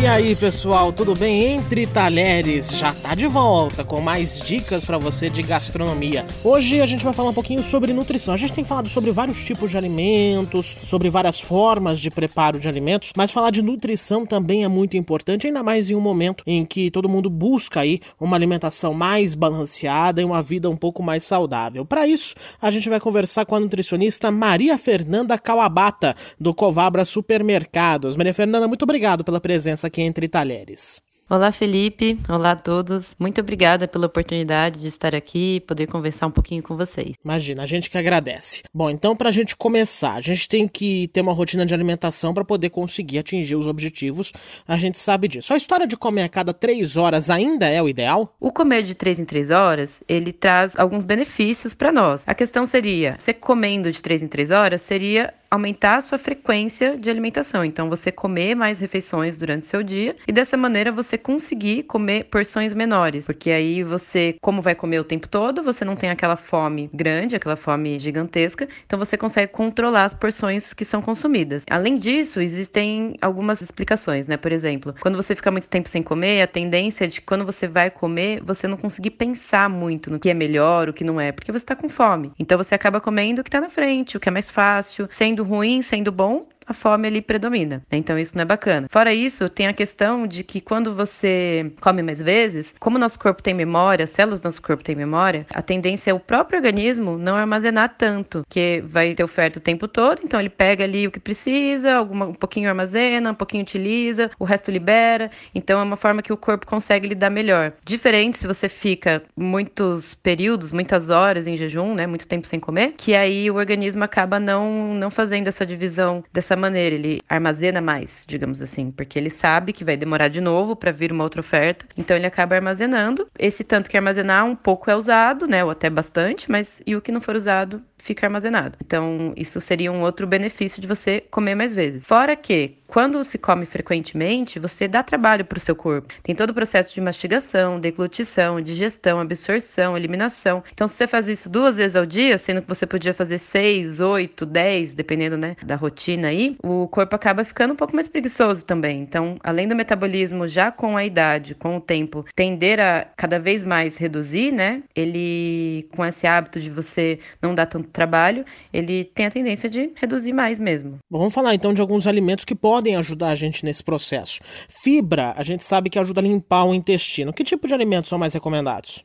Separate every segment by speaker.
Speaker 1: E aí, pessoal, tudo bem? Entre Talheres já tá de volta com mais dicas para você de gastronomia. Hoje a gente vai falar um pouquinho sobre nutrição. A gente tem falado sobre vários tipos de alimentos, sobre várias formas de preparo de alimentos, mas falar de nutrição também é muito importante, ainda mais em um momento em que todo mundo busca aí uma alimentação mais balanceada e uma vida um pouco mais saudável. Para isso, a gente vai conversar com a nutricionista Maria Fernanda Kawabata, do Covabra Supermercados. Maria Fernanda, muito obrigado pela presença aqui entre talheres.
Speaker 2: Olá, Felipe. Olá a todos. Muito obrigada pela oportunidade de estar aqui e poder conversar um pouquinho com vocês.
Speaker 1: Imagina, a gente que agradece. Bom, então, para a gente começar, a gente tem que ter uma rotina de alimentação para poder conseguir atingir os objetivos. A gente sabe disso. A história de comer a cada três horas ainda é o ideal?
Speaker 2: O comer de três em três horas, ele traz alguns benefícios para nós. A questão seria, você comendo de três em três horas, seria aumentar a sua frequência de alimentação. Então, você comer mais refeições durante o seu dia e dessa maneira você conseguir comer porções menores, porque aí você, como vai comer o tempo todo, você não tem aquela fome grande, aquela fome gigantesca, então você consegue controlar as porções que são consumidas. Além disso, existem algumas explicações, né? Por exemplo, quando você fica muito tempo sem comer, a tendência é de quando você vai comer, você não conseguir pensar muito no que é melhor, o que não é, porque você está com fome. Então você acaba comendo o que está na frente, o que é mais fácil, sendo sendo ruim, sendo bom, a fome ali predomina. Né? Então isso não é bacana. Fora isso, tem a questão de que quando você come mais vezes, como nosso corpo tem memória, as células do nosso corpo têm memória, a tendência é o próprio organismo não armazenar tanto, que vai ter oferta o tempo todo, então ele pega ali o que precisa, alguma, um pouquinho armazena, um pouquinho utiliza, o resto libera. Então é uma forma que o corpo consegue lidar melhor. Diferente se você fica muitos períodos, muitas horas em jejum, né, muito tempo sem comer, que aí o organismo acaba não não fazendo essa divisão dessa maneira, ele armazena mais, digamos assim, porque ele sabe que vai demorar de novo para vir uma outra oferta, então ele acaba armazenando. Esse tanto que armazenar um pouco é usado, né, ou até bastante, mas e o que não for usado fica armazenado. Então, isso seria um outro benefício de você comer mais vezes. Fora que, quando se come frequentemente, você dá trabalho para o seu corpo. Tem todo o processo de mastigação, deglutição, digestão, absorção, eliminação. Então, se você faz isso duas vezes ao dia, sendo que você podia fazer seis, oito, dez, dependendo né, da rotina aí, o corpo acaba ficando um pouco mais preguiçoso também. Então, além do metabolismo já com a idade, com o tempo, tender a cada vez mais reduzir, né? Ele, com esse hábito de você não dar tanto trabalho, ele tem a tendência de reduzir mais mesmo.
Speaker 1: Bom, vamos falar então de alguns alimentos que podem ajudar a gente nesse processo. Fibra, a gente sabe que ajuda a limpar o intestino. Que tipo de alimentos são mais recomendados?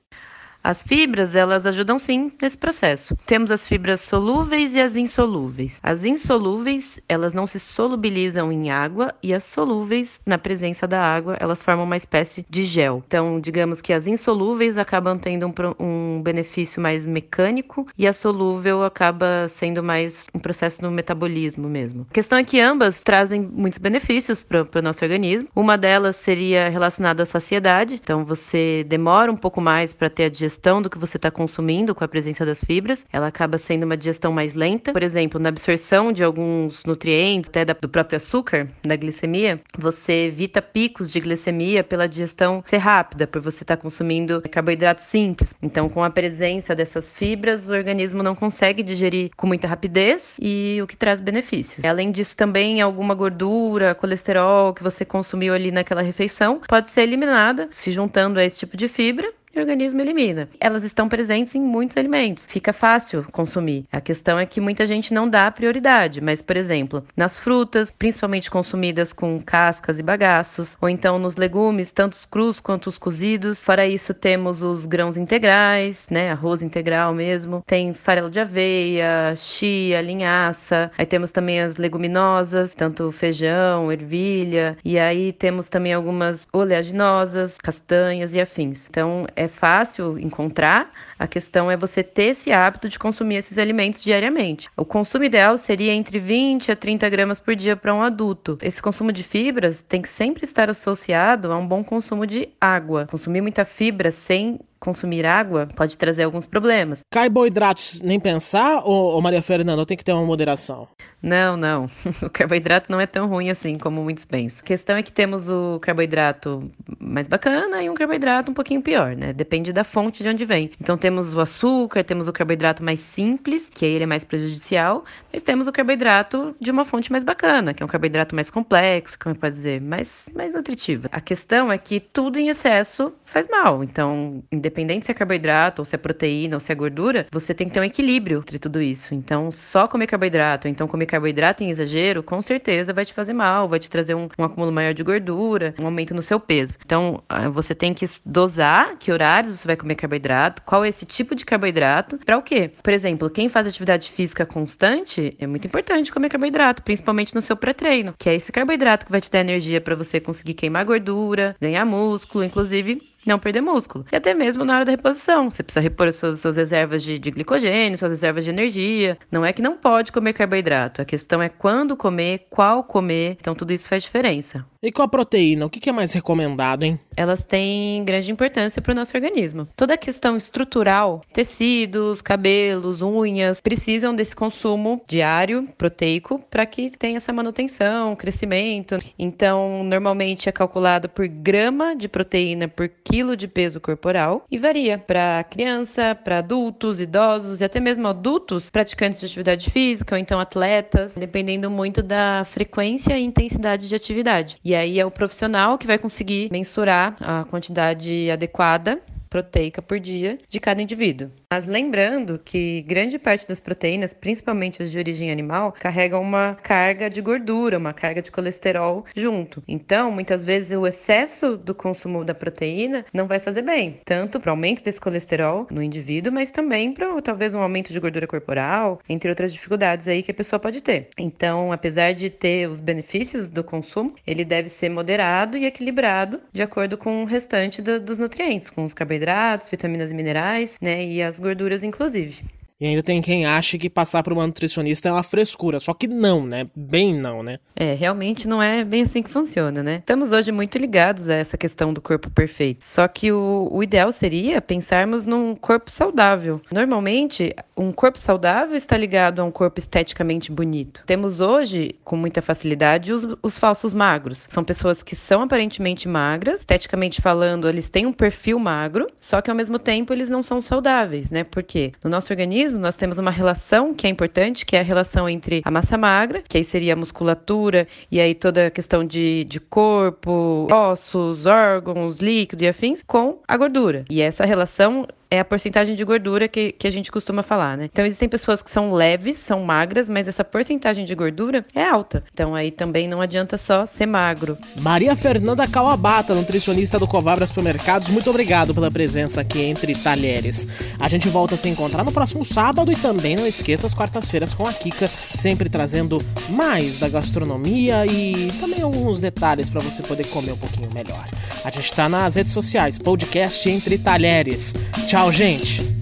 Speaker 2: As fibras, elas ajudam sim nesse processo. Temos as fibras solúveis e as insolúveis. As insolúveis, elas não se solubilizam em água e as solúveis, na presença da água, elas formam uma espécie de gel. Então, digamos que as insolúveis acabam tendo um, um benefício mais mecânico e a solúvel acaba sendo mais um processo no metabolismo mesmo. A questão é que ambas trazem muitos benefícios para o nosso organismo. Uma delas seria relacionada à saciedade, então você demora um pouco mais para ter a digestão digestão do que você está consumindo com a presença das fibras. Ela acaba sendo uma digestão mais lenta. Por exemplo, na absorção de alguns nutrientes, até do próprio açúcar, da glicemia, você evita picos de glicemia pela digestão ser rápida, por você estar tá consumindo carboidrato simples. Então, com a presença dessas fibras, o organismo não consegue digerir com muita rapidez e o que traz benefícios. Além disso, também alguma gordura, colesterol que você consumiu ali naquela refeição pode ser eliminada se juntando a esse tipo de fibra o organismo elimina. Elas estão presentes em muitos alimentos, fica fácil consumir. A questão é que muita gente não dá prioridade, mas, por exemplo, nas frutas, principalmente consumidas com cascas e bagaços, ou então nos legumes, tanto os crus quanto os cozidos. Fora isso, temos os grãos integrais, né, arroz integral mesmo, tem farelo de aveia, chia, linhaça, aí temos também as leguminosas, tanto feijão, ervilha, e aí temos também algumas oleaginosas, castanhas e afins. Então, é é fácil encontrar, a questão é você ter esse hábito de consumir esses alimentos diariamente. O consumo ideal seria entre 20 a 30 gramas por dia para um adulto. Esse consumo de fibras tem que sempre estar associado a um bom consumo de água. Consumir muita fibra sem consumir água pode trazer alguns problemas.
Speaker 1: Carboidratos, nem pensar, ou, ou Maria Fernanda, tem que ter uma moderação?
Speaker 2: Não, não. O carboidrato não é tão ruim assim como muitos pensam. A questão é que temos o carboidrato mais bacana e um carboidrato um pouquinho pior, né? Depende da fonte de onde vem. Então temos o açúcar, temos o carboidrato mais simples, que aí ele é mais prejudicial, mas temos o carboidrato de uma fonte mais bacana, que é um carboidrato mais complexo, como pode dizer, mais, mais nutritivo. A questão é que tudo em excesso faz mal. Então, independente se é carboidrato, ou se é proteína, ou se é gordura, você tem que ter um equilíbrio entre tudo isso. Então, só comer carboidrato, então comer carboidrato em exagero, com certeza vai te fazer mal, vai te trazer um, um acúmulo maior de gordura, um aumento no seu peso. Então, ah, você tem que dosar que horários você vai comer carboidrato, qual é esse tipo de carboidrato, para o quê? Por exemplo, quem faz atividade física constante, é muito importante comer carboidrato, principalmente no seu pré-treino, que é esse carboidrato que vai te dar energia para você conseguir queimar gordura, ganhar músculo, inclusive não perder músculo. E até mesmo na hora da reposição. Você precisa repor suas, suas reservas de, de, glicogênio, suas reservas de energia. Não é que não pode comer carboidrato. A questão é quando comer, qual comer. Então tudo isso faz diferença.
Speaker 1: E com a proteína, o que é mais recomendado, hein?
Speaker 2: Elas têm grande importância para o nosso organismo. Toda a questão estrutural, tecidos, cabelos, unhas, precisam desse consumo diário proteico para que tenha essa manutenção, crescimento. Então, normalmente é calculado por grama de proteína por quilo de peso corporal e varia para criança, para adultos, idosos e até mesmo adultos praticantes de atividade física ou então atletas, dependendo muito da frequência e intensidade de atividade. E aí é o profissional que vai conseguir mensurar a quantidade adequada proteica por dia de cada indivíduo. Mas lembrando que grande parte das proteínas, principalmente as de origem animal, carregam uma carga de gordura, uma carga de colesterol junto. Então, muitas vezes o excesso do consumo da proteína não vai fazer bem, tanto para o aumento desse colesterol no indivíduo, mas também para talvez um aumento de gordura corporal, entre outras dificuldades aí que a pessoa pode ter. Então, apesar de ter os benefícios do consumo, ele deve ser moderado e equilibrado de acordo com o restante do, dos nutrientes, com os carboidratos, vitaminas e minerais, né, e as gorduras, inclusive.
Speaker 1: E ainda tem quem acha que passar por uma nutricionista é uma frescura. Só que não, né? Bem não, né?
Speaker 2: É, realmente não é bem assim que funciona, né? Estamos hoje muito ligados a essa questão do corpo perfeito. Só que o, o ideal seria pensarmos num corpo saudável. Normalmente, um corpo saudável está ligado a um corpo esteticamente bonito. Temos hoje, com muita facilidade, os, os falsos magros. São pessoas que são aparentemente magras, esteticamente falando, eles têm um perfil magro, só que ao mesmo tempo eles não são saudáveis, né? Porque no nosso organismo, nós temos uma relação que é importante, que é a relação entre a massa magra, que aí seria a musculatura, e aí toda a questão de, de corpo, ossos, órgãos, líquido e afins, com a gordura. E essa relação é a porcentagem de gordura que, que a gente costuma falar, né? Então, existem pessoas que são leves, são magras, mas essa porcentagem de gordura é alta. Então, aí também não adianta só ser magro.
Speaker 1: Maria Fernanda Kawabata, nutricionista do Covabra Supermercados, muito obrigado pela presença aqui entre talheres. A gente volta a se encontrar no próximo sábado e também não esqueça as quartas-feiras com a Kika, sempre trazendo mais da gastronomia e também alguns detalhes para você poder comer um pouquinho melhor. A gente está nas redes sociais, podcast Entre Talheres. Tchau, gente!